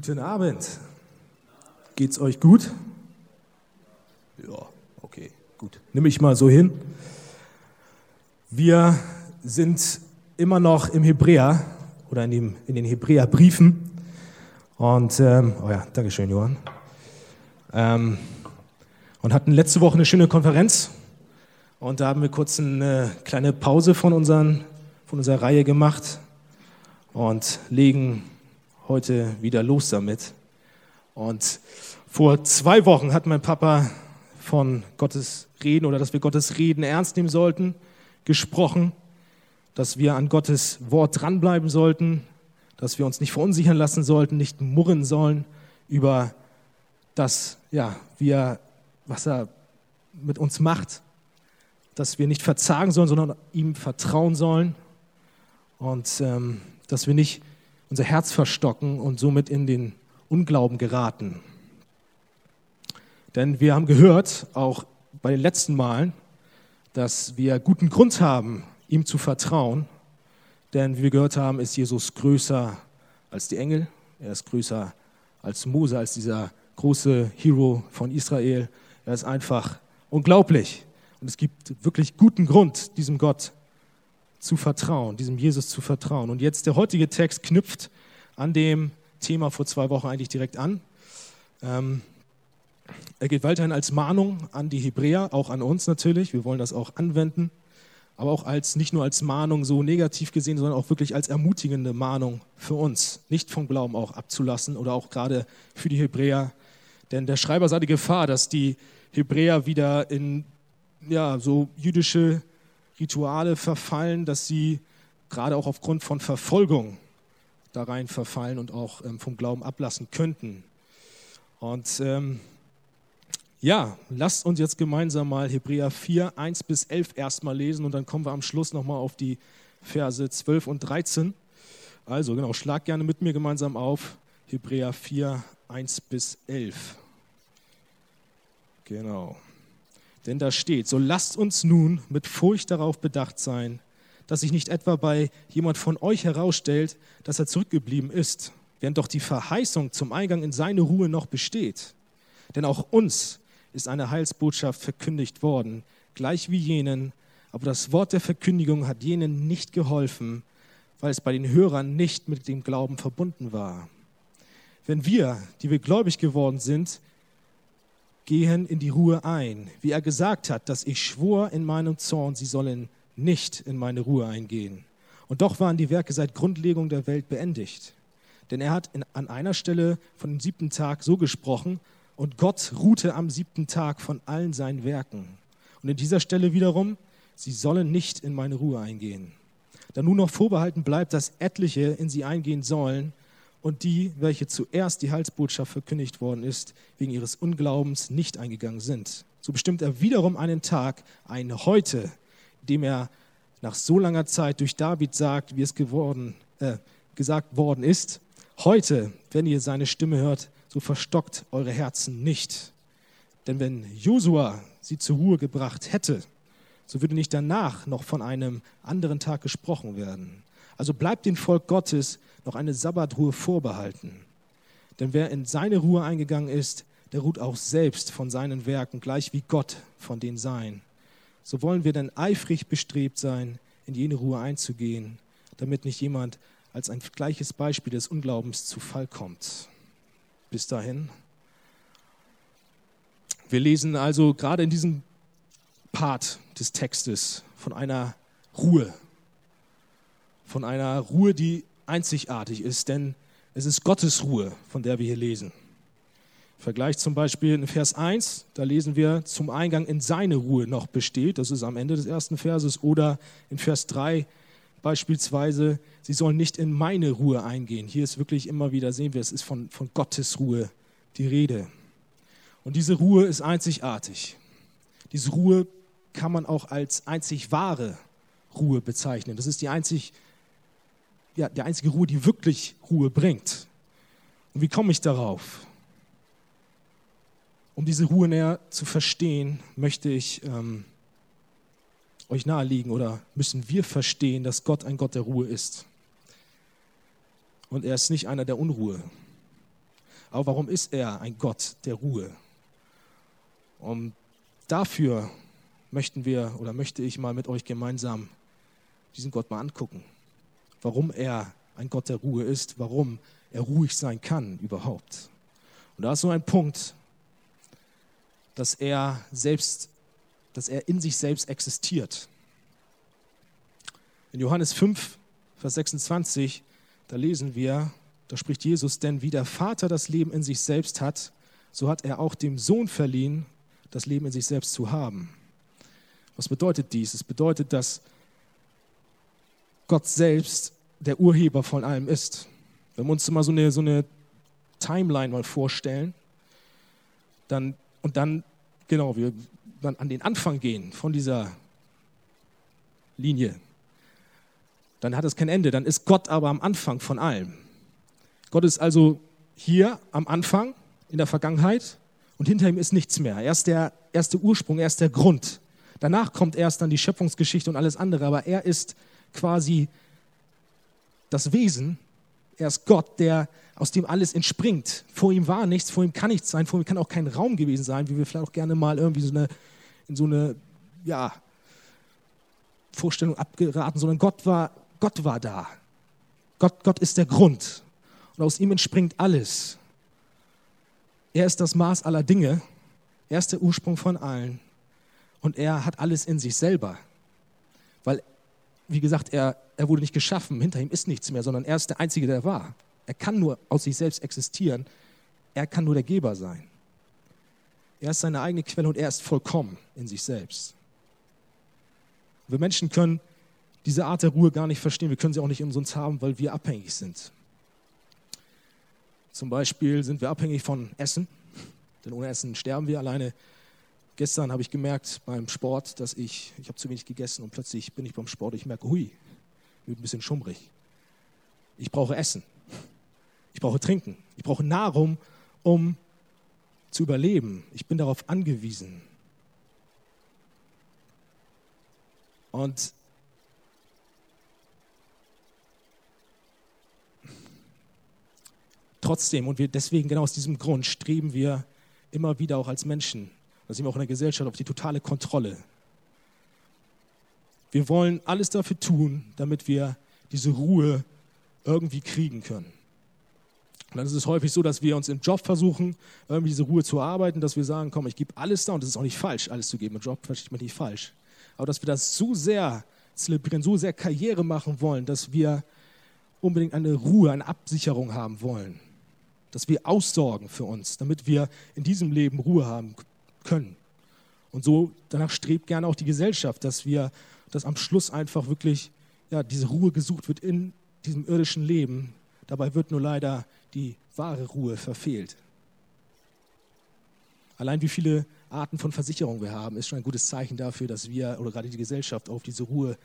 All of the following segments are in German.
Guten Abend. Geht's euch gut? Ja, okay, gut. Nimm ich mal so hin. Wir sind immer noch im Hebräer oder in, dem, in den Hebräerbriefen. Und, ähm, oh ja, Dankeschön, Johann. Ähm, und hatten letzte Woche eine schöne Konferenz. Und da haben wir kurz eine kleine Pause von, unseren, von unserer Reihe gemacht und legen heute wieder los damit. Und vor zwei Wochen hat mein Papa von Gottes Reden oder dass wir Gottes Reden ernst nehmen sollten, gesprochen, dass wir an Gottes Wort dranbleiben sollten, dass wir uns nicht verunsichern lassen sollten, nicht murren sollen über das, ja, wie er, was er mit uns macht, dass wir nicht verzagen sollen, sondern ihm vertrauen sollen und ähm, dass wir nicht unser Herz verstocken und somit in den Unglauben geraten. Denn wir haben gehört, auch bei den letzten Malen, dass wir guten Grund haben, ihm zu vertrauen. Denn wie wir gehört haben, ist Jesus größer als die Engel. Er ist größer als Mose, als dieser große Hero von Israel. Er ist einfach unglaublich. Und es gibt wirklich guten Grund, diesem Gott zu vertrauen, diesem Jesus zu vertrauen. Und jetzt der heutige Text knüpft an dem Thema vor zwei Wochen eigentlich direkt an. Ähm, er geht weiterhin als Mahnung an die Hebräer, auch an uns natürlich. Wir wollen das auch anwenden, aber auch als nicht nur als Mahnung so negativ gesehen, sondern auch wirklich als ermutigende Mahnung für uns, nicht vom Glauben auch abzulassen oder auch gerade für die Hebräer. Denn der Schreiber sah die Gefahr, dass die Hebräer wieder in ja, so jüdische Rituale verfallen, dass sie gerade auch aufgrund von Verfolgung da rein verfallen und auch ähm, vom Glauben ablassen könnten. Und ähm, ja, lasst uns jetzt gemeinsam mal Hebräer 4, 1 bis 11 erstmal lesen und dann kommen wir am Schluss nochmal auf die Verse 12 und 13. Also genau, schlag gerne mit mir gemeinsam auf Hebräer 4, 1 bis 11. Genau. Denn da steht, so lasst uns nun mit Furcht darauf bedacht sein, dass sich nicht etwa bei jemand von euch herausstellt, dass er zurückgeblieben ist, während doch die Verheißung zum Eingang in seine Ruhe noch besteht. Denn auch uns ist eine Heilsbotschaft verkündigt worden, gleich wie jenen, aber das Wort der Verkündigung hat jenen nicht geholfen, weil es bei den Hörern nicht mit dem Glauben verbunden war. Wenn wir, die wir gläubig geworden sind, gehen in die Ruhe ein, wie er gesagt hat, dass ich schwor in meinem Zorn, sie sollen nicht in meine Ruhe eingehen. Und doch waren die Werke seit Grundlegung der Welt beendigt. Denn er hat in, an einer Stelle von dem siebten Tag so gesprochen, und Gott ruhte am siebten Tag von allen seinen Werken. Und in dieser Stelle wiederum, sie sollen nicht in meine Ruhe eingehen. Da nun noch vorbehalten bleibt, dass etliche in sie eingehen sollen, und die, welche zuerst die Heilsbotschaft verkündigt worden ist, wegen ihres Unglaubens nicht eingegangen sind. So bestimmt er wiederum einen Tag, ein Heute, dem er nach so langer Zeit durch David sagt, wie es geworden, äh, gesagt worden ist. Heute, wenn ihr seine Stimme hört, so verstockt eure Herzen nicht. Denn wenn Josua sie zur Ruhe gebracht hätte, so würde nicht danach noch von einem anderen Tag gesprochen werden. Also bleibt dem Volk Gottes noch eine Sabbatruhe vorbehalten. Denn wer in seine Ruhe eingegangen ist, der ruht auch selbst von seinen Werken, gleich wie Gott von den Seinen. So wollen wir denn eifrig bestrebt sein, in jene Ruhe einzugehen, damit nicht jemand als ein gleiches Beispiel des Unglaubens zu Fall kommt. Bis dahin. Wir lesen also gerade in diesem Part des Textes von einer Ruhe, von einer Ruhe, die einzigartig ist, denn es ist Gottes Ruhe, von der wir hier lesen. Vergleich zum Beispiel in Vers 1, da lesen wir, zum Eingang in seine Ruhe noch besteht, das ist am Ende des ersten Verses, oder in Vers 3 beispielsweise, sie sollen nicht in meine Ruhe eingehen. Hier ist wirklich immer wieder, sehen wir, es ist von, von Gottes Ruhe die Rede. Und diese Ruhe ist einzigartig. Diese Ruhe kann man auch als einzig wahre Ruhe bezeichnen. Das ist die einzig ja, die einzige Ruhe, die wirklich Ruhe bringt. Und wie komme ich darauf? Um diese Ruhe näher zu verstehen, möchte ich ähm, euch nahelegen oder müssen wir verstehen, dass Gott ein Gott der Ruhe ist. Und er ist nicht einer der Unruhe. Aber warum ist er ein Gott der Ruhe? Und dafür möchten wir oder möchte ich mal mit euch gemeinsam diesen Gott mal angucken. Warum er ein Gott der Ruhe ist, warum er ruhig sein kann überhaupt. Und da ist so ein Punkt, dass er selbst, dass er in sich selbst existiert. In Johannes 5, Vers 26, da lesen wir, da spricht Jesus, denn wie der Vater das Leben in sich selbst hat, so hat er auch dem Sohn verliehen, das Leben in sich selbst zu haben. Was bedeutet dies? Es bedeutet, dass Gott selbst der Urheber von allem ist. Wenn wir uns mal so eine, so eine Timeline mal vorstellen, dann, und dann, genau, wir dann an den Anfang gehen von dieser Linie, dann hat es kein Ende. Dann ist Gott aber am Anfang von allem. Gott ist also hier am Anfang in der Vergangenheit und hinter ihm ist nichts mehr. Er ist der erste Ursprung, er ist der Grund. Danach kommt erst dann die Schöpfungsgeschichte und alles andere, aber er ist quasi das Wesen. Er ist Gott, der aus dem alles entspringt. Vor ihm war nichts, vor ihm kann nichts sein, vor ihm kann auch kein Raum gewesen sein, wie wir vielleicht auch gerne mal irgendwie so eine, in so eine ja, Vorstellung abgeraten, sondern Gott war, Gott war da. Gott, Gott ist der Grund. Und aus ihm entspringt alles. Er ist das Maß aller Dinge. Er ist der Ursprung von allen. Und er hat alles in sich selber. Weil, wie gesagt, er, er wurde nicht geschaffen. Hinter ihm ist nichts mehr, sondern er ist der Einzige, der war. Er kann nur aus sich selbst existieren. Er kann nur der Geber sein. Er ist seine eigene Quelle und er ist vollkommen in sich selbst. Wir Menschen können diese Art der Ruhe gar nicht verstehen. Wir können sie auch nicht in uns haben, weil wir abhängig sind. Zum Beispiel sind wir abhängig von Essen, denn ohne Essen sterben wir alleine. Gestern habe ich gemerkt beim Sport, dass ich, ich habe zu wenig gegessen und plötzlich bin ich beim Sport, ich merke, hui, wird ein bisschen schummrig. Ich brauche Essen. Ich brauche Trinken. Ich brauche Nahrung, um zu überleben. Ich bin darauf angewiesen. Und trotzdem, und wir deswegen genau aus diesem Grund streben wir immer wieder auch als Menschen, da sind wir auch in der Gesellschaft, auf die totale Kontrolle. Wir wollen alles dafür tun, damit wir diese Ruhe irgendwie kriegen können. Und dann ist es häufig so, dass wir uns im Job versuchen, irgendwie diese Ruhe zu erarbeiten, dass wir sagen, komm, ich gebe alles da und es ist auch nicht falsch, alles zu geben. Im Job versteht man nicht falsch. Aber dass wir das so sehr zelebrieren, so sehr Karriere machen wollen, dass wir unbedingt eine Ruhe, eine Absicherung haben wollen dass wir aussorgen für uns, damit wir in diesem Leben Ruhe haben können. Und so danach strebt gerne auch die Gesellschaft, dass wir, dass am Schluss einfach wirklich ja, diese Ruhe gesucht wird in diesem irdischen Leben. Dabei wird nur leider die wahre Ruhe verfehlt. Allein wie viele Arten von Versicherung wir haben, ist schon ein gutes Zeichen dafür, dass wir oder gerade die Gesellschaft auf diese Ruhe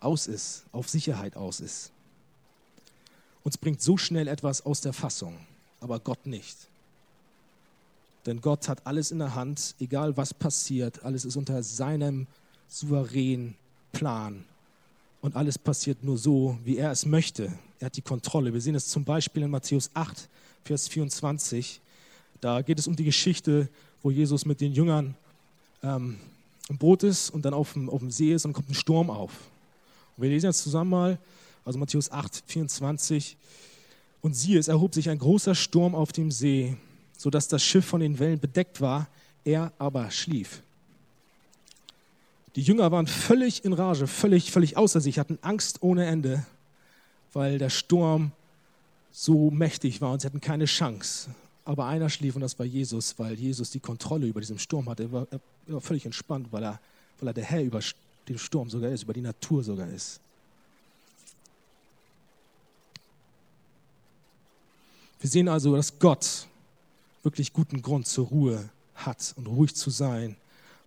aus ist, auf Sicherheit aus ist. Uns bringt so schnell etwas aus der Fassung aber Gott nicht. Denn Gott hat alles in der Hand, egal was passiert, alles ist unter seinem souveränen Plan. Und alles passiert nur so, wie er es möchte. Er hat die Kontrolle. Wir sehen es zum Beispiel in Matthäus 8, Vers 24. Da geht es um die Geschichte, wo Jesus mit den Jüngern ähm, im Boot ist und dann auf dem, auf dem See ist und kommt ein Sturm auf. Und wir lesen jetzt zusammen mal, also Matthäus 8, 24. Und siehe, es erhob sich ein großer Sturm auf dem See, sodass das Schiff von den Wellen bedeckt war, er aber schlief. Die Jünger waren völlig in Rage, völlig, völlig außer sich, hatten Angst ohne Ende, weil der Sturm so mächtig war und sie hatten keine Chance. Aber einer schlief und das war Jesus, weil Jesus die Kontrolle über diesen Sturm hatte. Er war, er war völlig entspannt, weil er, weil er der Herr über den Sturm sogar ist, über die Natur sogar ist. Wir sehen also, dass Gott wirklich guten Grund zur Ruhe hat und ruhig zu sein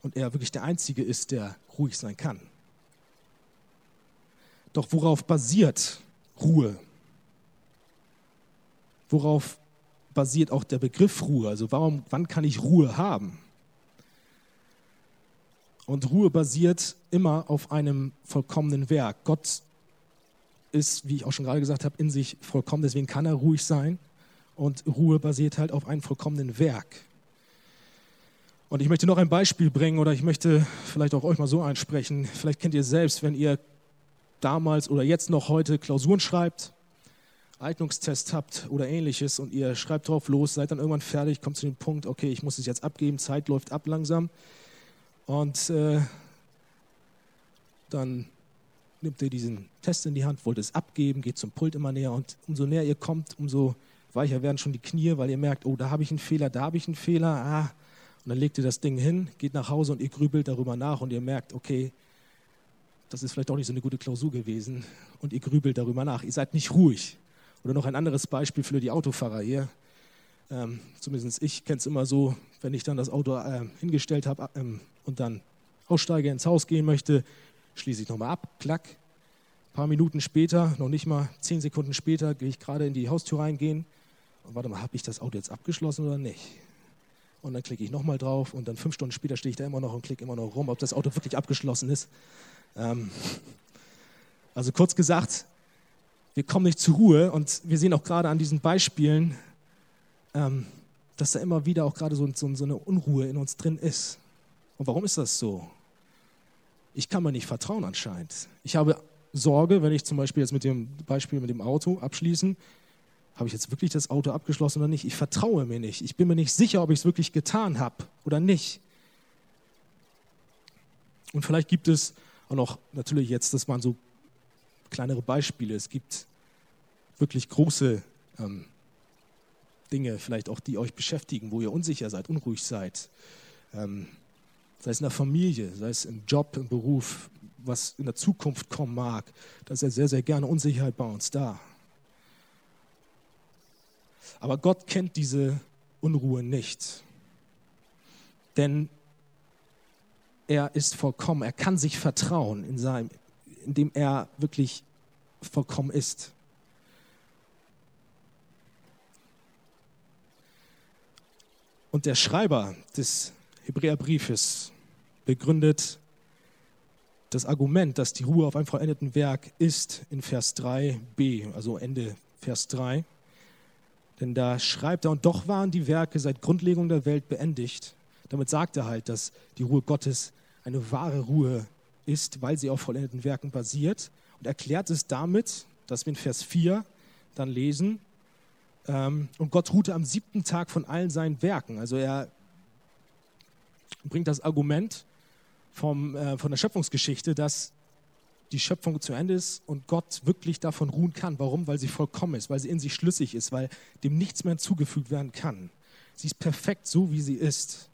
und er wirklich der Einzige ist, der ruhig sein kann. Doch worauf basiert Ruhe? Worauf basiert auch der Begriff Ruhe? Also warum, wann kann ich Ruhe haben? Und Ruhe basiert immer auf einem vollkommenen Werk. Gott ist, wie ich auch schon gerade gesagt habe, in sich vollkommen, deswegen kann er ruhig sein. Und Ruhe basiert halt auf einem vollkommenen Werk. Und ich möchte noch ein Beispiel bringen oder ich möchte vielleicht auch euch mal so einsprechen. Vielleicht kennt ihr selbst, wenn ihr damals oder jetzt noch heute Klausuren schreibt, Eignungstest habt oder ähnliches und ihr schreibt drauf los, seid dann irgendwann fertig, kommt zu dem Punkt, okay, ich muss es jetzt abgeben, Zeit läuft ab langsam. Und äh, dann nimmt ihr diesen Test in die Hand, wollt es abgeben, geht zum Pult immer näher und umso näher ihr kommt, umso weicher werden schon die Knie, weil ihr merkt, oh, da habe ich einen Fehler, da habe ich einen Fehler, ah. Und dann legt ihr das Ding hin, geht nach Hause und ihr grübelt darüber nach und ihr merkt, okay, das ist vielleicht auch nicht so eine gute Klausur gewesen und ihr grübelt darüber nach. Ihr seid nicht ruhig. Oder noch ein anderes Beispiel für die Autofahrer hier. Ähm, zumindest ich kenne es immer so, wenn ich dann das Auto äh, hingestellt habe ähm, und dann aussteige, ins Haus gehen möchte, schließe ich nochmal ab, klack. Ein paar Minuten später, noch nicht mal zehn Sekunden später, gehe ich gerade in die Haustür reingehen warte mal, habe ich das Auto jetzt abgeschlossen oder nicht? Und dann klicke ich nochmal drauf und dann fünf Stunden später stehe ich da immer noch und klicke immer noch rum, ob das Auto wirklich abgeschlossen ist. Ähm, also kurz gesagt, wir kommen nicht zur Ruhe und wir sehen auch gerade an diesen Beispielen, ähm, dass da immer wieder auch gerade so, so, so eine Unruhe in uns drin ist. Und warum ist das so? Ich kann mir nicht vertrauen anscheinend. Ich habe Sorge, wenn ich zum Beispiel jetzt mit dem Beispiel mit dem Auto abschließen, habe ich jetzt wirklich das Auto abgeschlossen oder nicht? Ich vertraue mir nicht. Ich bin mir nicht sicher, ob ich es wirklich getan habe oder nicht. Und vielleicht gibt es auch noch, natürlich jetzt, das waren so kleinere Beispiele. Es gibt wirklich große ähm, Dinge, vielleicht auch, die euch beschäftigen, wo ihr unsicher seid, unruhig seid. Ähm, sei es in der Familie, sei es im Job, im Beruf, was in der Zukunft kommen mag. Da ist ja sehr, sehr gerne Unsicherheit bei uns da. Aber Gott kennt diese Unruhe nicht. Denn er ist vollkommen, er kann sich vertrauen, in seinem, indem er wirklich vollkommen ist. Und der Schreiber des Hebräerbriefes begründet das Argument, dass die Ruhe auf einem vollendeten Werk ist, in Vers 3b, also Ende Vers 3. Denn da schreibt er, und doch waren die Werke seit Grundlegung der Welt beendigt. Damit sagt er halt, dass die Ruhe Gottes eine wahre Ruhe ist, weil sie auf vollendeten Werken basiert. Und erklärt es damit, dass wir in Vers 4 dann lesen, ähm, und Gott ruhte am siebten Tag von allen seinen Werken. Also er bringt das Argument vom, äh, von der Schöpfungsgeschichte, dass die Schöpfung zu Ende ist und Gott wirklich davon ruhen kann. Warum? Weil sie vollkommen ist, weil sie in sich schlüssig ist, weil dem nichts mehr hinzugefügt werden kann. Sie ist perfekt so, wie sie ist.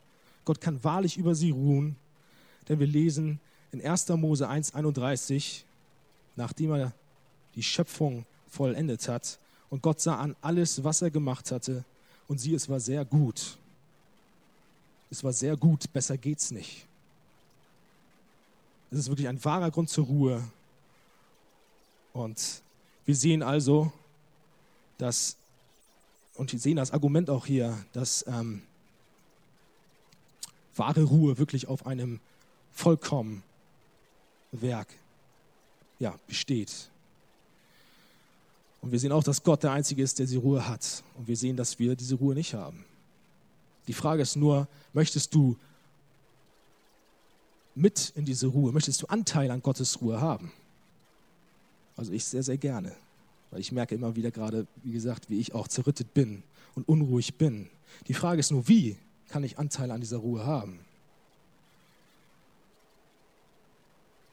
Gott kann wahrlich über sie ruhen, denn wir lesen in 1. Mose 1,31, nachdem er die Schöpfung vollendet hat, und Gott sah an alles, was er gemacht hatte, und sie, es war sehr gut. Es war sehr gut, besser geht's nicht. Es ist wirklich ein wahrer Grund zur Ruhe. Und wir sehen also, dass, und wir sehen das Argument auch hier, dass ähm, wahre Ruhe wirklich auf einem vollkommen Werk ja, besteht. Und wir sehen auch, dass Gott der Einzige ist, der die Ruhe hat. Und wir sehen, dass wir diese Ruhe nicht haben. Die Frage ist nur, möchtest du mit in diese Ruhe, möchtest du Anteil an Gottes Ruhe haben? Also ich sehr, sehr gerne, weil ich merke immer wieder gerade, wie gesagt, wie ich auch zerrüttet bin und unruhig bin. Die Frage ist nur, wie kann ich Anteil an dieser Ruhe haben?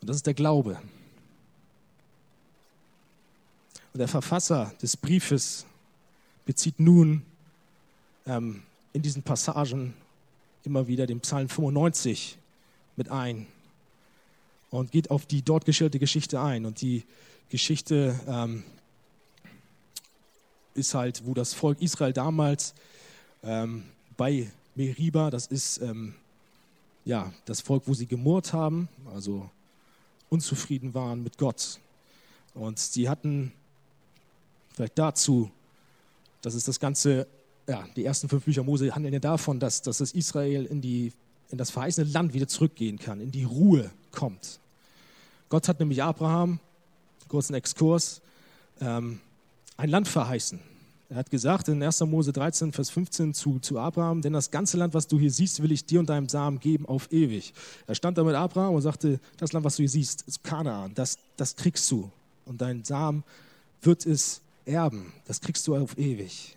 Und das ist der Glaube. Und der Verfasser des Briefes bezieht nun ähm, in diesen Passagen immer wieder den Psalm 95 mit ein und geht auf die dort geschilderte Geschichte ein. Und die Geschichte ähm, ist halt, wo das Volk Israel damals ähm, bei Meriba, das ist ähm, ja, das Volk, wo sie gemurrt haben, also unzufrieden waren mit Gott. Und sie hatten Vielleicht dazu, dass es das Ganze, ja, die ersten fünf Bücher Mose handeln ja davon, dass, dass das Israel in, die, in das verheißene Land wieder zurückgehen kann, in die Ruhe kommt. Gott hat nämlich Abraham, kurzen Exkurs, ähm, ein Land verheißen, Er hat gesagt in 1. Mose 13, Vers 15 zu, zu Abraham, denn das ganze Land, was du hier siehst, will ich dir und deinem Samen geben auf ewig. Er stand da mit Abraham und sagte, das Land, was du hier siehst, ist Kanaan, das, das kriegst du. Und dein Samen wird es erben, das kriegst du auf ewig.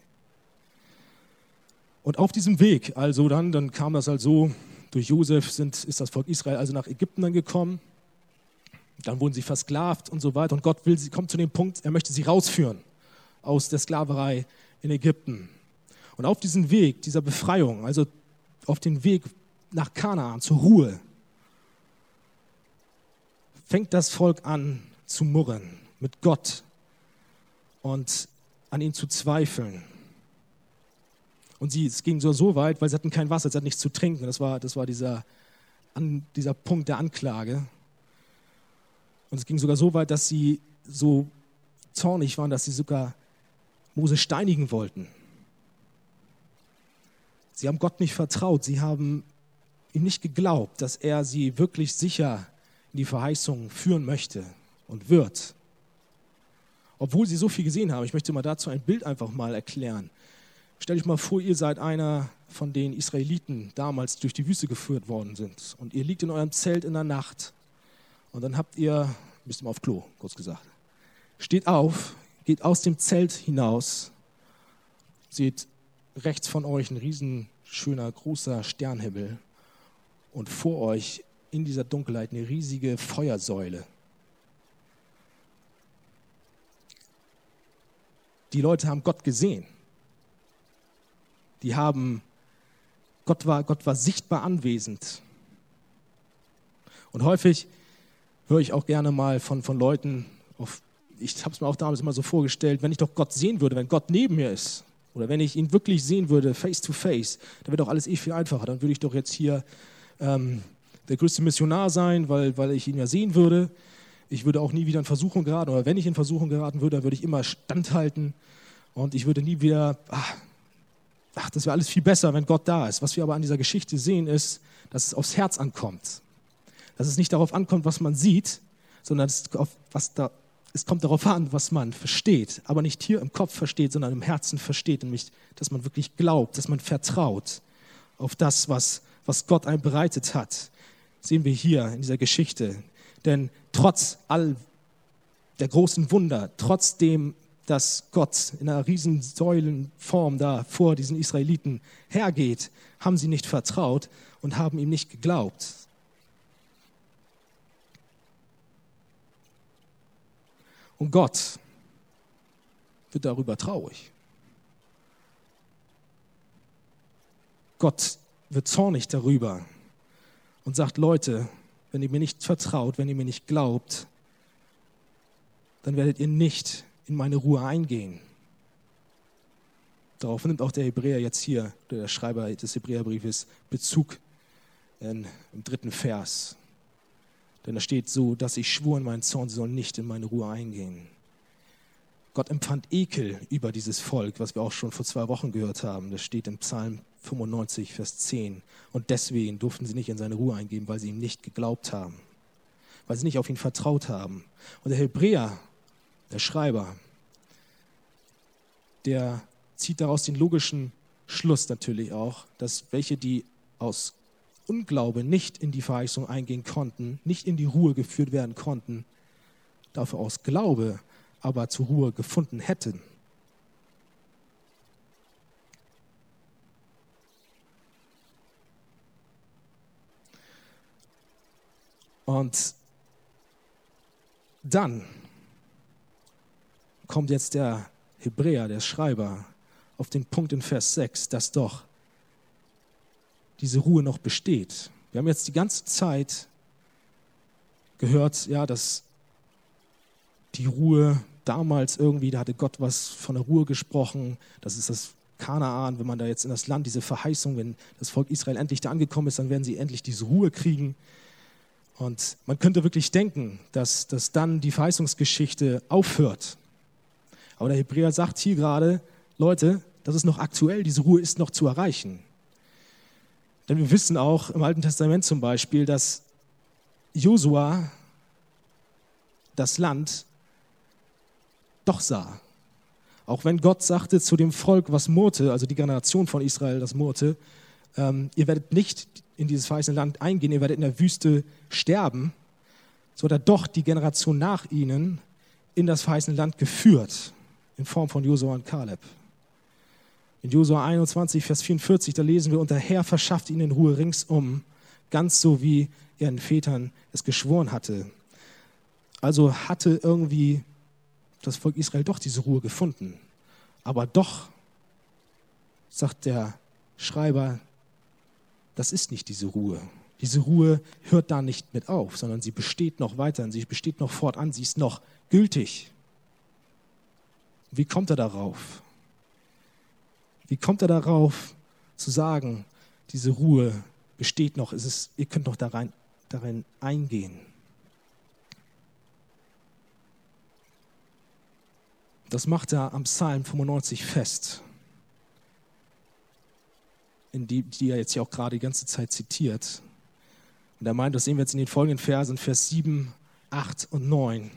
Und auf diesem Weg, also dann, dann kam das halt so, durch Josef sind, ist das Volk Israel also nach Ägypten dann gekommen. Dann wurden sie versklavt und so weiter. Und Gott will, sie kommt zu dem Punkt, er möchte sie rausführen aus der Sklaverei in Ägypten. Und auf diesem Weg dieser Befreiung, also auf den Weg nach Kanaan, zur Ruhe, fängt das Volk an zu murren mit Gott und an ihn zu zweifeln. Und sie, es ging so, so weit, weil sie hatten kein Wasser, sie hatten nichts zu trinken. Das war, das war dieser, an, dieser Punkt der Anklage. Und es ging sogar so weit, dass sie so zornig waren, dass sie sogar Mose steinigen wollten. Sie haben Gott nicht vertraut, sie haben ihm nicht geglaubt, dass er sie wirklich sicher in die Verheißung führen möchte und wird. Obwohl sie so viel gesehen haben. Ich möchte mal dazu ein Bild einfach mal erklären. Stell dich mal vor, ihr seid einer von den Israeliten damals durch die Wüste geführt worden sind und ihr liegt in eurem Zelt in der Nacht und dann habt ihr, müsst ihr mal auf Klo, kurz gesagt, steht auf, geht aus dem Zelt hinaus, seht rechts von euch ein riesen schöner großer Sternhimmel und vor euch in dieser Dunkelheit eine riesige Feuersäule. Die Leute haben Gott gesehen. Die haben, Gott war, Gott war sichtbar anwesend. Und häufig höre ich auch gerne mal von, von Leuten auf ich habe es mir auch damals immer so vorgestellt, wenn ich doch Gott sehen würde, wenn Gott neben mir ist, oder wenn ich ihn wirklich sehen würde, face to face, dann wäre doch alles eh viel einfacher. Dann würde ich doch jetzt hier ähm, der größte Missionar sein, weil, weil ich ihn ja sehen würde. Ich würde auch nie wieder in Versuchung geraten, oder wenn ich in Versuchung geraten würde, dann würde ich immer standhalten und ich würde nie wieder, ach, ach das wäre alles viel besser, wenn Gott da ist. Was wir aber an dieser Geschichte sehen, ist, dass es aufs Herz ankommt. Dass es nicht darauf ankommt, was man sieht, sondern was da es kommt darauf an, was man versteht, aber nicht hier im Kopf versteht, sondern im Herzen versteht, nämlich, dass man wirklich glaubt, dass man vertraut auf das, was, was Gott einem bereitet hat. Sehen wir hier in dieser Geschichte. Denn trotz all der großen Wunder, trotzdem, dass Gott in einer riesen Säulenform da vor diesen Israeliten hergeht, haben sie nicht vertraut und haben ihm nicht geglaubt. Und Gott wird darüber traurig. Gott wird zornig darüber und sagt, Leute, wenn ihr mir nicht vertraut, wenn ihr mir nicht glaubt, dann werdet ihr nicht in meine Ruhe eingehen. Darauf nimmt auch der Hebräer jetzt hier, der Schreiber des Hebräerbriefes, Bezug in, im dritten Vers. Denn da steht so, dass ich schwur in meinen Zorn, sie sollen nicht in meine Ruhe eingehen. Gott empfand Ekel über dieses Volk, was wir auch schon vor zwei Wochen gehört haben. Das steht im Psalm 95, Vers 10. Und deswegen durften sie nicht in seine Ruhe eingehen, weil sie ihm nicht geglaubt haben, weil sie nicht auf ihn vertraut haben. Und der Hebräer, der Schreiber, der zieht daraus den logischen Schluss natürlich auch, dass welche, die aus Unglaube nicht in die Verheißung eingehen konnten, nicht in die Ruhe geführt werden konnten, dafür aus Glaube aber zur Ruhe gefunden hätten. Und dann kommt jetzt der Hebräer, der Schreiber, auf den Punkt in Vers 6, dass doch diese Ruhe noch besteht. Wir haben jetzt die ganze Zeit gehört, ja, dass die Ruhe damals irgendwie, da hatte Gott was von der Ruhe gesprochen, das ist das Kanaan, wenn man da jetzt in das Land, diese Verheißung, wenn das Volk Israel endlich da angekommen ist, dann werden sie endlich diese Ruhe kriegen. Und man könnte wirklich denken, dass, dass dann die Verheißungsgeschichte aufhört. Aber der Hebräer sagt hier gerade, Leute, das ist noch aktuell, diese Ruhe ist noch zu erreichen. Denn wir wissen auch im Alten Testament zum Beispiel, dass Josua das Land doch sah. Auch wenn Gott sagte zu dem Volk, was murrte, also die Generation von Israel, das murrte, ähm, ihr werdet nicht in dieses verheißene Land eingehen, ihr werdet in der Wüste sterben, so hat er doch die Generation nach ihnen in das verheißene Land geführt, in Form von Josua und Kaleb. In Josua 21, Vers 44, da lesen wir, und der Herr verschafft ihnen Ruhe ringsum, ganz so wie den Vätern es geschworen hatte. Also hatte irgendwie das Volk Israel doch diese Ruhe gefunden. Aber doch, sagt der Schreiber, das ist nicht diese Ruhe. Diese Ruhe hört da nicht mit auf, sondern sie besteht noch weiter, sie besteht noch fortan, sie ist noch gültig. Wie kommt er darauf? Wie kommt er darauf zu sagen, diese Ruhe besteht noch, ist es, ihr könnt noch darein, darin eingehen? Das macht er am Psalm 95 fest, in die, die er jetzt ja auch gerade die ganze Zeit zitiert. Und er meint, das sehen wir jetzt in den folgenden Versen, Vers 7, 8 und 9.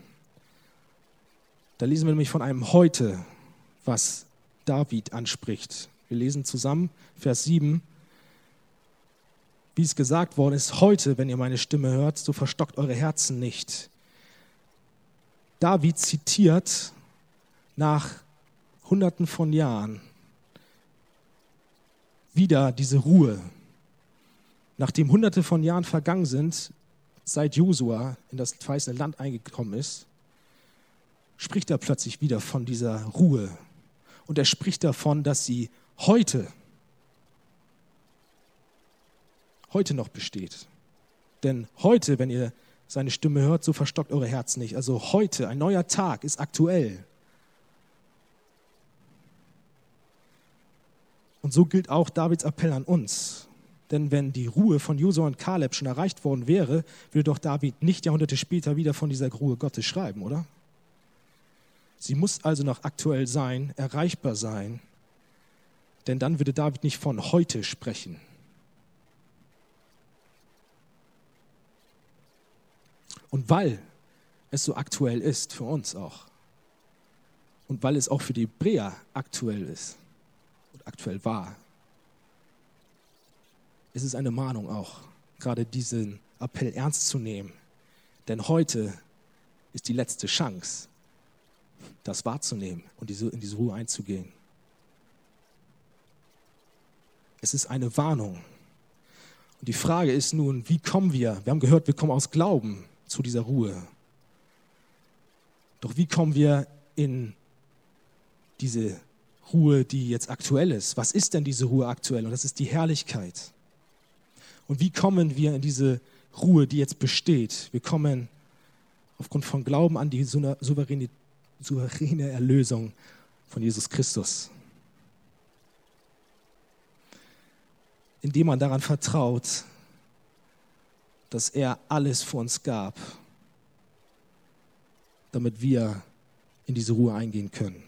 Da lesen wir nämlich von einem Heute, was David anspricht. Wir lesen zusammen Vers 7. Wie es gesagt worden ist, heute, wenn ihr meine Stimme hört, so verstockt eure Herzen nicht. David zitiert nach Hunderten von Jahren wieder diese Ruhe. Nachdem Hunderte von Jahren vergangen sind, seit Josua in das verheißene Land eingekommen ist, spricht er plötzlich wieder von dieser Ruhe. Und er spricht davon, dass sie heute, heute noch besteht. Denn heute, wenn ihr seine Stimme hört, so verstockt eure Herzen nicht. Also heute, ein neuer Tag ist aktuell. Und so gilt auch Davids Appell an uns. Denn wenn die Ruhe von Josua und Kaleb schon erreicht worden wäre, würde doch David nicht Jahrhunderte später wieder von dieser Ruhe Gottes schreiben, oder? Sie muss also noch aktuell sein, erreichbar sein, denn dann würde David nicht von heute sprechen. Und weil es so aktuell ist für uns auch und weil es auch für die Hebräer aktuell ist, aktuell war, ist es eine Mahnung auch, gerade diesen Appell ernst zu nehmen. Denn heute ist die letzte Chance, das wahrzunehmen und in diese Ruhe einzugehen. Es ist eine Warnung. Und die Frage ist nun, wie kommen wir? Wir haben gehört, wir kommen aus Glauben zu dieser Ruhe. Doch wie kommen wir in diese Ruhe, die jetzt aktuell ist. Was ist denn diese Ruhe aktuell? Und das ist die Herrlichkeit. Und wie kommen wir in diese Ruhe, die jetzt besteht? Wir kommen aufgrund von Glauben an die souveräne, souveräne Erlösung von Jesus Christus. Indem man daran vertraut, dass er alles für uns gab, damit wir in diese Ruhe eingehen können.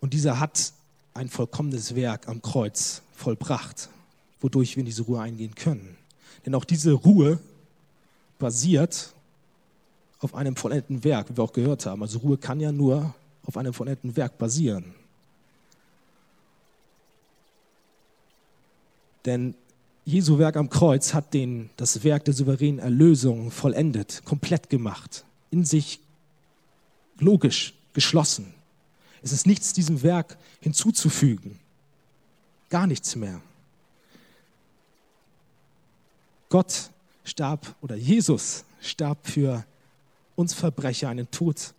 Und dieser hat ein vollkommenes Werk am Kreuz vollbracht, wodurch wir in diese Ruhe eingehen können. Denn auch diese Ruhe basiert auf einem vollendeten Werk, wie wir auch gehört haben. Also Ruhe kann ja nur auf einem vollendeten Werk basieren. Denn Jesu Werk am Kreuz hat den, das Werk der souveränen Erlösung vollendet, komplett gemacht, in sich logisch geschlossen. Es ist nichts diesem Werk hinzuzufügen. Gar nichts mehr. Gott starb oder Jesus starb für uns Verbrecher einen Tod,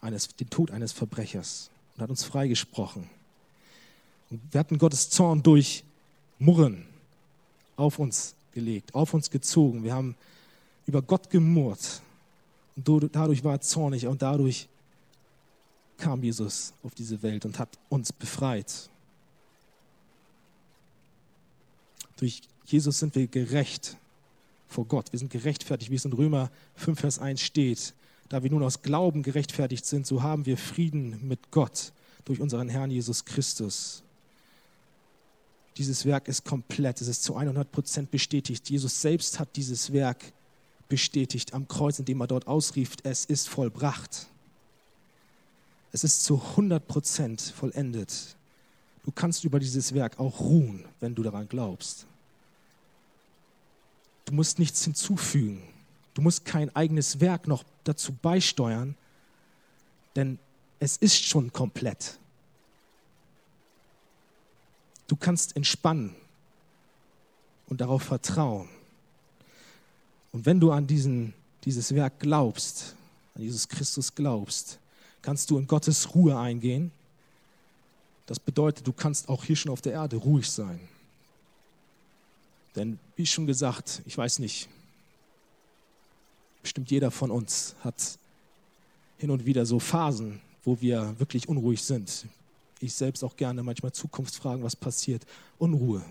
eines, den Tod eines Verbrechers und hat uns freigesprochen. Und wir hatten Gottes Zorn durch Murren auf uns gelegt, auf uns gezogen. Wir haben über Gott gemurrt und dadurch war er zornig und dadurch kam Jesus auf diese Welt und hat uns befreit. Durch Jesus sind wir gerecht vor Gott. Wir sind gerechtfertigt, wie es in Römer 5, Vers 1 steht. Da wir nun aus Glauben gerechtfertigt sind, so haben wir Frieden mit Gott durch unseren Herrn Jesus Christus. Dieses Werk ist komplett, es ist zu 100 Prozent bestätigt. Jesus selbst hat dieses Werk bestätigt am Kreuz, indem er dort ausrief, es ist vollbracht. Es ist zu 100 Prozent vollendet. Du kannst über dieses Werk auch ruhen, wenn du daran glaubst. Du musst nichts hinzufügen. Du musst kein eigenes Werk noch dazu beisteuern, denn es ist schon komplett. Du kannst entspannen und darauf vertrauen. Und wenn du an diesen, dieses Werk glaubst, an Jesus Christus glaubst, kannst du in Gottes Ruhe eingehen. Das bedeutet, du kannst auch hier schon auf der Erde ruhig sein. Denn wie schon gesagt, ich weiß nicht, bestimmt jeder von uns hat hin und wieder so Phasen, wo wir wirklich unruhig sind ich selbst auch gerne manchmal Zukunftsfragen, was passiert, Unruhe.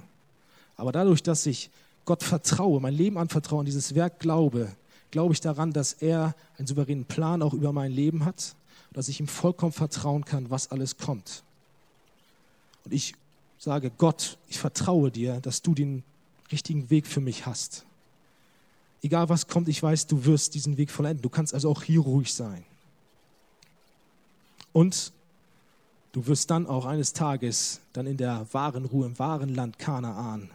Aber dadurch, dass ich Gott vertraue, mein Leben anvertraue und dieses Werk glaube, glaube ich daran, dass er einen souveränen Plan auch über mein Leben hat, dass ich ihm vollkommen vertrauen kann, was alles kommt. Und ich sage, Gott, ich vertraue dir, dass du den richtigen Weg für mich hast. Egal was kommt, ich weiß, du wirst diesen Weg vollenden. Du kannst also auch hier ruhig sein. Und Du wirst dann auch eines Tages dann in der wahren Ruhe, im wahren Land Kanaan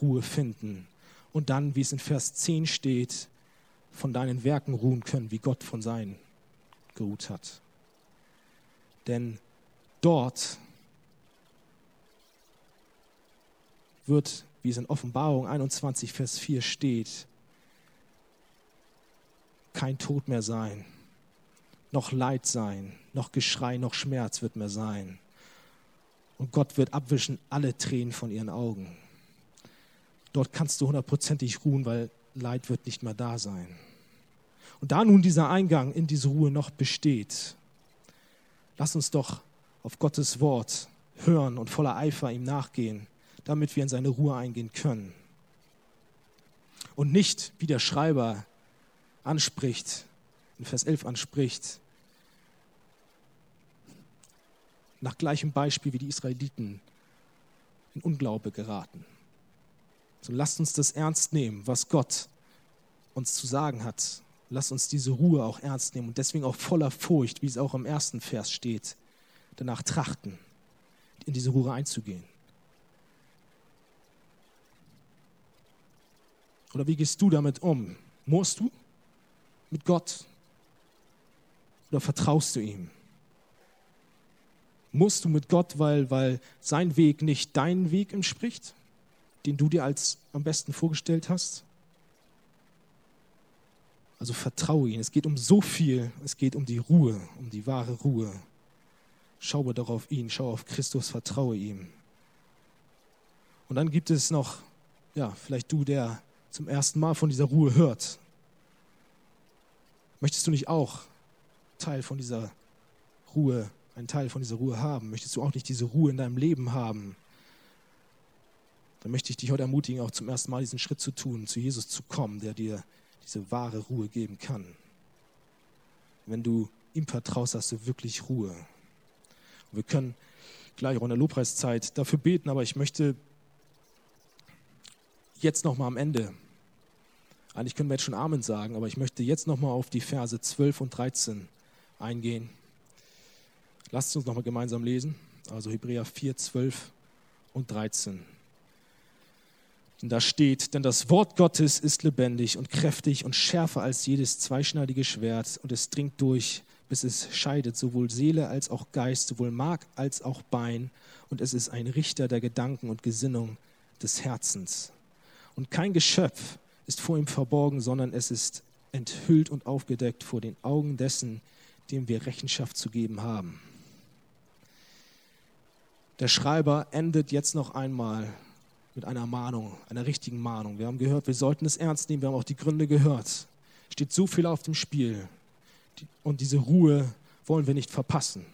Ruhe finden. Und dann, wie es in Vers 10 steht, von deinen Werken ruhen können, wie Gott von seinen geruht hat. Denn dort wird, wie es in Offenbarung 21, Vers 4 steht, kein Tod mehr sein, noch Leid sein, noch Geschrei, noch Schmerz wird mehr sein. Und Gott wird abwischen alle Tränen von ihren Augen. Dort kannst du hundertprozentig ruhen, weil Leid wird nicht mehr da sein. Und da nun dieser Eingang in diese Ruhe noch besteht, lass uns doch auf Gottes Wort hören und voller Eifer ihm nachgehen, damit wir in seine Ruhe eingehen können. Und nicht, wie der Schreiber anspricht, in Vers 11 anspricht, nach gleichem Beispiel wie die Israeliten in Unglaube geraten. So lasst uns das ernst nehmen, was Gott uns zu sagen hat. Lasst uns diese Ruhe auch ernst nehmen und deswegen auch voller Furcht, wie es auch im ersten Vers steht, danach trachten, in diese Ruhe einzugehen. Oder wie gehst du damit um? Musst du mit Gott? Oder vertraust du ihm? musst du mit Gott, weil, weil sein Weg nicht deinen Weg entspricht, den du dir als am besten vorgestellt hast? Also vertraue ihm. Es geht um so viel. Es geht um die Ruhe, um die wahre Ruhe. Schaue doch auf ihn, schau auf Christus, vertraue ihm. Und dann gibt es noch, ja, vielleicht du, der zum ersten Mal von dieser Ruhe hört. Möchtest du nicht auch Teil von dieser Ruhe einen Teil von dieser Ruhe haben? Möchtest du auch nicht diese Ruhe in deinem Leben haben? Dann möchte ich dich heute ermutigen, auch zum ersten Mal diesen Schritt zu tun, zu Jesus zu kommen, der dir diese wahre Ruhe geben kann. Wenn du ihm vertraust, hast du wirklich Ruhe. Und wir können gleich auch in der Lobpreiszeit dafür beten, aber ich möchte jetzt nochmal am Ende, eigentlich können wir jetzt schon Amen sagen, aber ich möchte jetzt nochmal auf die Verse 12 und 13 eingehen. Lasst uns nochmal gemeinsam lesen. Also Hebräer 4, 12 und 13. Und da steht, denn das Wort Gottes ist lebendig und kräftig und schärfer als jedes zweischneidige Schwert und es dringt durch, bis es scheidet, sowohl Seele als auch Geist, sowohl Mark als auch Bein und es ist ein Richter der Gedanken und Gesinnung des Herzens. Und kein Geschöpf ist vor ihm verborgen, sondern es ist enthüllt und aufgedeckt vor den Augen dessen, dem wir Rechenschaft zu geben haben. Der Schreiber endet jetzt noch einmal mit einer Mahnung, einer richtigen Mahnung. Wir haben gehört, wir sollten es ernst nehmen, wir haben auch die Gründe gehört. Steht so viel auf dem Spiel und diese Ruhe wollen wir nicht verpassen.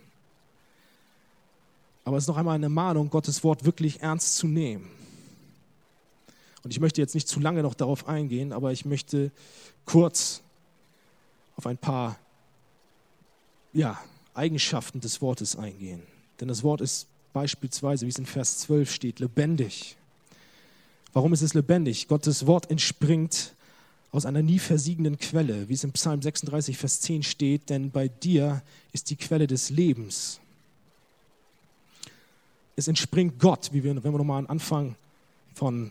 Aber es ist noch einmal eine Mahnung, Gottes Wort wirklich ernst zu nehmen. Und ich möchte jetzt nicht zu lange noch darauf eingehen, aber ich möchte kurz auf ein paar ja, Eigenschaften des Wortes eingehen. Denn das Wort ist beispielsweise, wie es in Vers 12 steht, lebendig. Warum ist es lebendig? Gottes Wort entspringt aus einer nie versiegenden Quelle, wie es im Psalm 36, Vers 10 steht, denn bei dir ist die Quelle des Lebens. Es entspringt Gott, wie wir, wenn wir nochmal an Anfang von,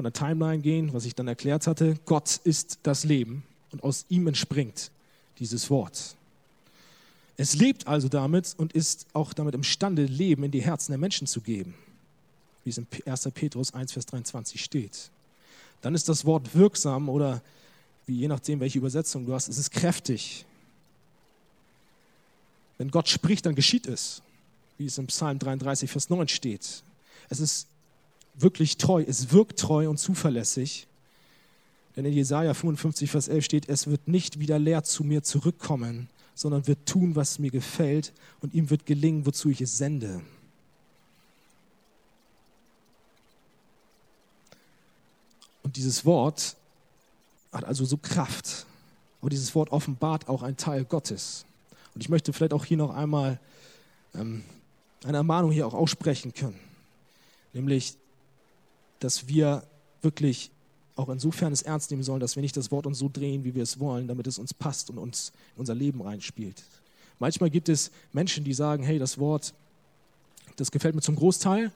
von der Timeline gehen, was ich dann erklärt hatte. Gott ist das Leben und aus ihm entspringt dieses Wort. Es lebt also damit und ist auch damit imstande, Leben in die Herzen der Menschen zu geben, wie es in 1. Petrus 1, Vers 23 steht. Dann ist das Wort wirksam oder wie je nachdem, welche Übersetzung du hast, es ist kräftig. Wenn Gott spricht, dann geschieht es, wie es im Psalm 33, Vers 9 steht. Es ist wirklich treu, es wirkt treu und zuverlässig. Denn in Jesaja 55, Vers 11 steht: Es wird nicht wieder leer zu mir zurückkommen, sondern wird tun, was mir gefällt, und ihm wird gelingen, wozu ich es sende. Und dieses Wort hat also so Kraft. Und dieses Wort offenbart auch einen Teil Gottes. Und ich möchte vielleicht auch hier noch einmal ähm, eine Ermahnung hier auch aussprechen können. Nämlich, dass wir wirklich auch insofern es ernst nehmen sollen, dass wir nicht das Wort uns so drehen, wie wir es wollen, damit es uns passt und uns in unser Leben reinspielt. Manchmal gibt es Menschen, die sagen, hey, das Wort, das gefällt mir zum Großteil,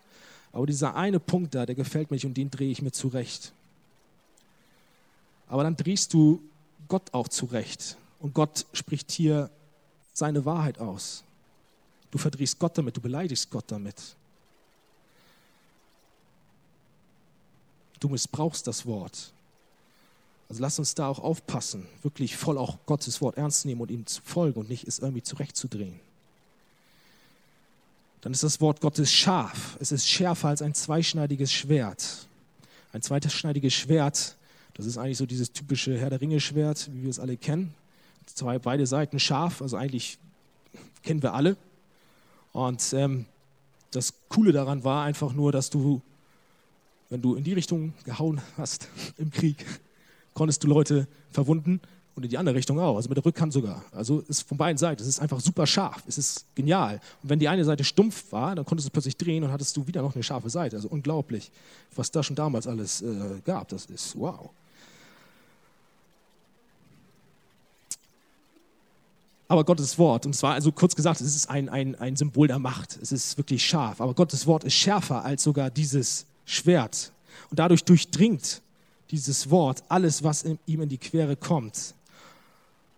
aber dieser eine Punkt da, der gefällt mir und den drehe ich mir zurecht. Aber dann drehst du Gott auch zurecht und Gott spricht hier seine Wahrheit aus. Du verdrehst Gott damit, du beleidigst Gott damit. Du missbrauchst das Wort. Also lass uns da auch aufpassen, wirklich voll auch Gottes Wort ernst nehmen und ihm zu folgen und nicht es irgendwie zurechtzudrehen. Dann ist das Wort Gottes scharf. Es ist schärfer als ein zweischneidiges Schwert. Ein zweischneidiges Schwert, das ist eigentlich so dieses typische Herr der Ringe-Schwert, wie wir es alle kennen. Zwei, beide Seiten scharf, also eigentlich kennen wir alle. Und ähm, das Coole daran war einfach nur, dass du wenn du in die Richtung gehauen hast im Krieg, konntest du Leute verwunden und in die andere Richtung auch, also mit der Rückhand sogar. Also ist von beiden Seiten, es ist einfach super scharf, es ist genial. Und wenn die eine Seite stumpf war, dann konntest du plötzlich drehen und hattest du wieder noch eine scharfe Seite. Also unglaublich, was da schon damals alles äh, gab. Das ist wow. Aber Gottes Wort, und zwar also kurz gesagt, es ist ein, ein, ein Symbol der Macht. Es ist wirklich scharf. Aber Gottes Wort ist schärfer als sogar dieses Schwert. Und dadurch durchdringt dieses Wort alles, was ihm in die Quere kommt.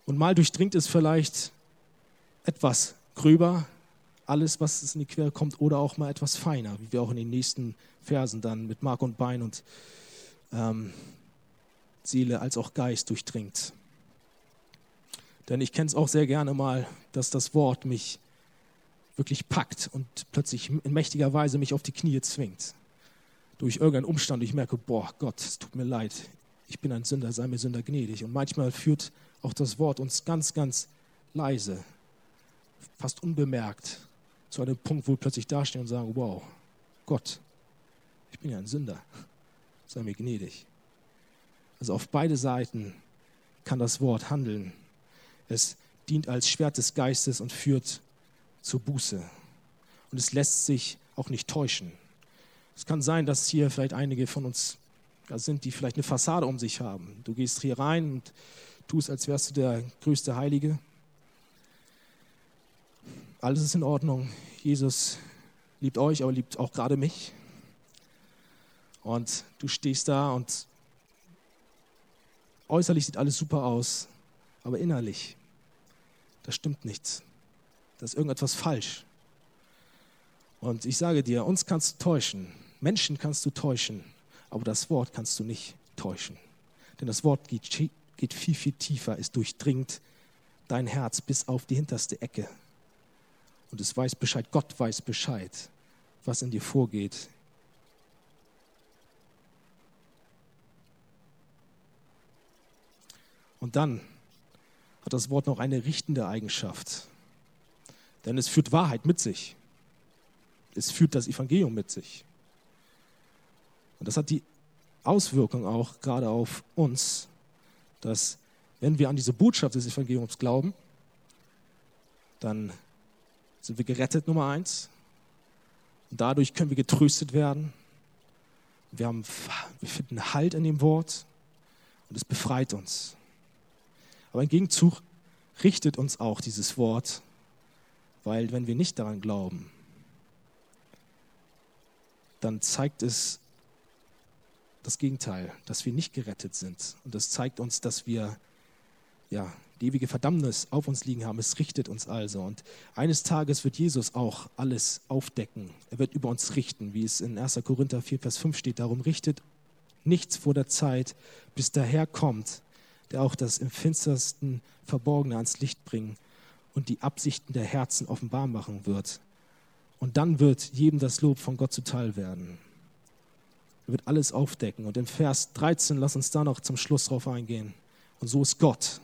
Und mal durchdringt es vielleicht etwas gröber, alles, was es in die Quere kommt, oder auch mal etwas feiner, wie wir auch in den nächsten Versen dann mit Mark und Bein und ähm, Seele als auch Geist durchdringt. Denn ich kenne es auch sehr gerne mal, dass das Wort mich wirklich packt und plötzlich in mächtiger Weise mich auf die Knie zwingt durch irgendeinen Umstand, ich merke, boah, Gott, es tut mir leid, ich bin ein Sünder, sei mir Sünder gnädig. Und manchmal führt auch das Wort uns ganz, ganz leise, fast unbemerkt zu einem Punkt, wo wir plötzlich dastehen und sagen, wow, Gott, ich bin ja ein Sünder, sei mir gnädig. Also auf beide Seiten kann das Wort handeln. Es dient als Schwert des Geistes und führt zur Buße. Und es lässt sich auch nicht täuschen. Es kann sein, dass hier vielleicht einige von uns sind, die vielleicht eine Fassade um sich haben. Du gehst hier rein und tust, als wärst du der größte Heilige. Alles ist in Ordnung. Jesus liebt euch, aber liebt auch gerade mich. Und du stehst da und äußerlich sieht alles super aus, aber innerlich, da stimmt nichts. Da ist irgendetwas falsch. Und ich sage dir, uns kannst du täuschen. Menschen kannst du täuschen, aber das Wort kannst du nicht täuschen. Denn das Wort geht, geht viel, viel tiefer. Es durchdringt dein Herz bis auf die hinterste Ecke. Und es weiß Bescheid, Gott weiß Bescheid, was in dir vorgeht. Und dann hat das Wort noch eine richtende Eigenschaft. Denn es führt Wahrheit mit sich. Es führt das Evangelium mit sich. Und das hat die Auswirkung auch gerade auf uns, dass wenn wir an diese Botschaft des Evangeliums glauben, dann sind wir gerettet, Nummer eins. Und dadurch können wir getröstet werden. Wir, haben, wir finden Halt in dem Wort. und es befreit uns. Aber im Gegenzug richtet uns auch dieses Wort, weil wenn wir nicht daran glauben, dann zeigt es das Gegenteil, dass wir nicht gerettet sind. Und das zeigt uns, dass wir ja, die ewige Verdammnis auf uns liegen haben. Es richtet uns also. Und eines Tages wird Jesus auch alles aufdecken. Er wird über uns richten, wie es in 1. Korinther 4, Vers 5 steht. Darum richtet nichts vor der Zeit, bis daher kommt, der auch das im finstersten Verborgene ans Licht bringen und die Absichten der Herzen offenbar machen wird. Und dann wird jedem das Lob von Gott zuteil werden. Er wird alles aufdecken. Und in Vers 13, lass uns da noch zum Schluss drauf eingehen. Und so ist Gott.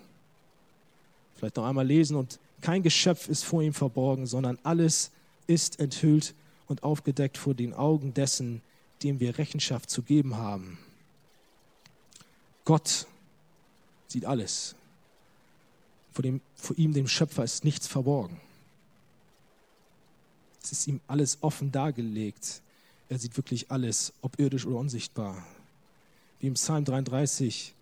Vielleicht noch einmal lesen. Und kein Geschöpf ist vor ihm verborgen, sondern alles ist enthüllt und aufgedeckt vor den Augen dessen, dem wir Rechenschaft zu geben haben. Gott sieht alles. Vor, dem, vor ihm, dem Schöpfer, ist nichts verborgen. Es ist ihm alles offen dargelegt. Er sieht wirklich alles, ob irdisch oder unsichtbar. Wie im Psalm 33,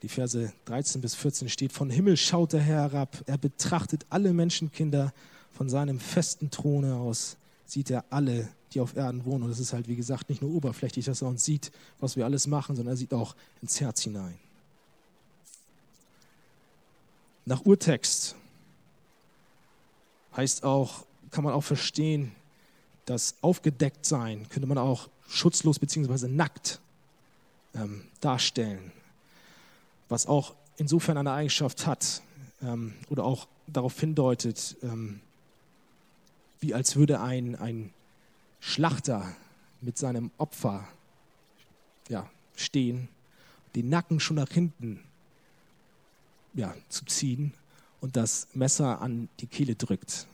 die Verse 13 bis 14 steht, von Himmel schaut der Herr herab, er betrachtet alle Menschenkinder von seinem festen Throne aus, sieht er alle, die auf Erden wohnen. Und es ist halt, wie gesagt, nicht nur oberflächlich, dass er uns sieht, was wir alles machen, sondern er sieht auch ins Herz hinein. Nach Urtext heißt auch, kann man auch verstehen, das aufgedeckt sein könnte man auch schutzlos bzw. nackt ähm, darstellen, was auch insofern eine Eigenschaft hat ähm, oder auch darauf hindeutet, ähm, wie als würde ein, ein Schlachter mit seinem Opfer ja, stehen, den Nacken schon nach hinten ja, zu ziehen und das Messer an die Kehle drückt.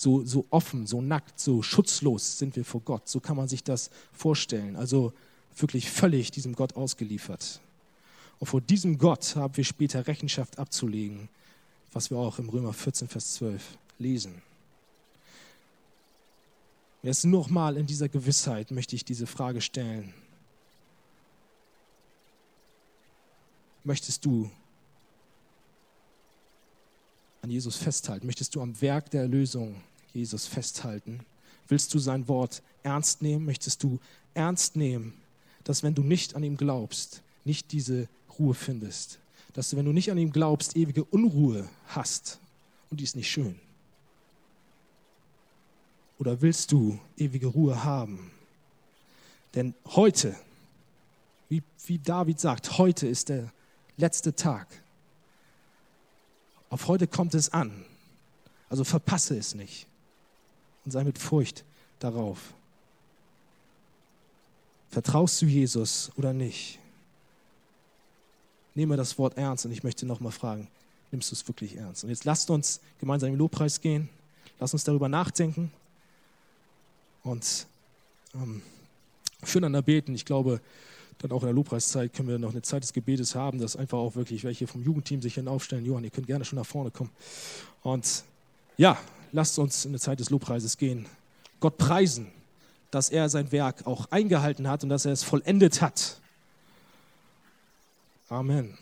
So, so offen, so nackt, so schutzlos sind wir vor Gott. So kann man sich das vorstellen. Also wirklich völlig diesem Gott ausgeliefert. Und vor diesem Gott haben wir später Rechenschaft abzulegen, was wir auch im Römer 14, Vers 12 lesen. Jetzt nochmal in dieser Gewissheit möchte ich diese Frage stellen. Möchtest du an Jesus festhalten? Möchtest du am Werk der Erlösung Jesus festhalten? Willst du sein Wort ernst nehmen? Möchtest du ernst nehmen, dass wenn du nicht an ihm glaubst, nicht diese Ruhe findest? Dass du, wenn du nicht an ihm glaubst, ewige Unruhe hast und die ist nicht schön? Oder willst du ewige Ruhe haben? Denn heute, wie, wie David sagt, heute ist der letzte Tag. Auf heute kommt es an. Also verpasse es nicht und sei mit Furcht darauf. Vertraust du Jesus oder nicht? Nehme das Wort ernst und ich möchte nochmal fragen, nimmst du es wirklich ernst? Und jetzt lasst uns gemeinsam im Lobpreis gehen, lass uns darüber nachdenken und ähm, füreinander beten. Ich glaube, dann auch in der Lobpreiszeit können wir noch eine Zeit des Gebetes haben, dass einfach auch wirklich welche vom Jugendteam sich hier aufstellen. Johann, ihr könnt gerne schon nach vorne kommen. Und ja, lasst uns in eine Zeit des Lobpreises gehen. Gott preisen, dass er sein Werk auch eingehalten hat und dass er es vollendet hat. Amen.